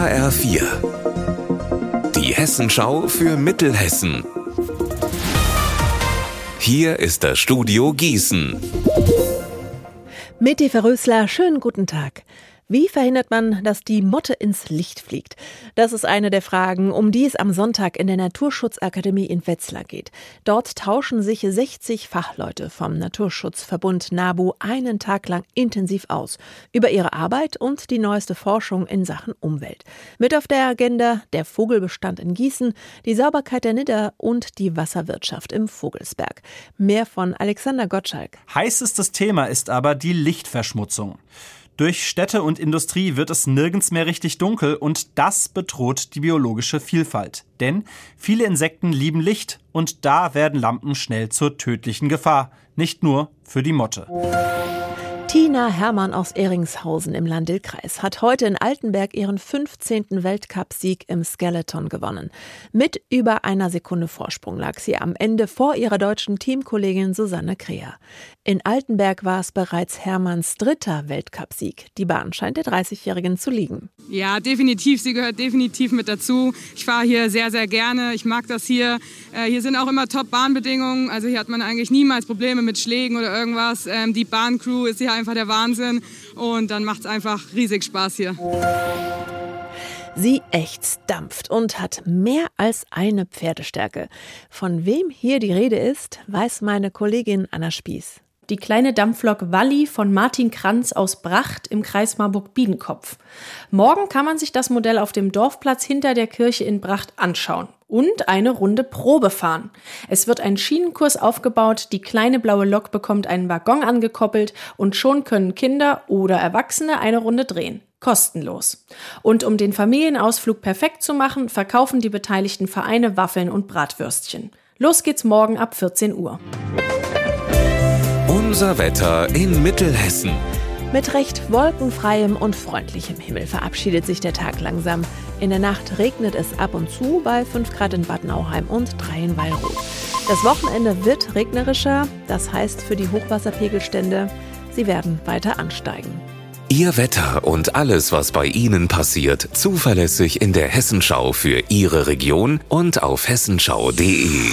HR4. Die Hessenschau für Mittelhessen. Hier ist das Studio Gießen. Meti Verrösler, schönen guten Tag. Wie verhindert man, dass die Motte ins Licht fliegt? Das ist eine der Fragen, um die es am Sonntag in der Naturschutzakademie in Wetzlar geht. Dort tauschen sich 60 Fachleute vom Naturschutzverbund NABU einen Tag lang intensiv aus über ihre Arbeit und die neueste Forschung in Sachen Umwelt. Mit auf der Agenda der Vogelbestand in Gießen, die Sauberkeit der Nidder und die Wasserwirtschaft im Vogelsberg. Mehr von Alexander Gottschalk. Heißestes Thema ist aber die Lichtverschmutzung. Durch Städte und Industrie wird es nirgends mehr richtig dunkel und das bedroht die biologische Vielfalt. Denn viele Insekten lieben Licht und da werden Lampen schnell zur tödlichen Gefahr. Nicht nur für die Motte. Tina Hermann aus Ehringshausen im Landil-Kreis hat heute in Altenberg ihren 15. Weltcupsieg im Skeleton gewonnen. Mit über einer Sekunde Vorsprung lag sie am Ende vor ihrer deutschen Teamkollegin Susanne Kreher. In Altenberg war es bereits Hermanns dritter Weltcupsieg. Die Bahn scheint der 30-Jährigen zu liegen. Ja, definitiv. Sie gehört definitiv mit dazu. Ich fahre hier sehr, sehr gerne. Ich mag das hier. Äh, hier sind auch immer Top-Bahnbedingungen. Also hier hat man eigentlich niemals Probleme mit Schlägen oder irgendwas. Ähm, die Bahncrew ist hier einfach der Wahnsinn und dann macht es einfach riesig Spaß hier. Sie ächzt, dampft und hat mehr als eine Pferdestärke. Von wem hier die Rede ist, weiß meine Kollegin Anna Spieß die kleine Dampflok Walli von Martin Kranz aus Bracht im Kreis Marburg-Biedenkopf. Morgen kann man sich das Modell auf dem Dorfplatz hinter der Kirche in Bracht anschauen und eine Runde Probe fahren. Es wird ein Schienenkurs aufgebaut, die kleine blaue Lok bekommt einen Waggon angekoppelt und schon können Kinder oder Erwachsene eine Runde drehen. Kostenlos. Und um den Familienausflug perfekt zu machen, verkaufen die beteiligten Vereine Waffeln und Bratwürstchen. Los geht's morgen ab 14 Uhr. Unser Wetter in Mittelhessen. Mit recht wolkenfreiem und freundlichem Himmel verabschiedet sich der Tag langsam. In der Nacht regnet es ab und zu bei 5 Grad in Bad Nauheim und 3 in Weilroth. Das Wochenende wird regnerischer, das heißt für die Hochwasserpegelstände, sie werden weiter ansteigen. Ihr Wetter und alles, was bei Ihnen passiert, zuverlässig in der Hessenschau für Ihre Region und auf hessenschau.de.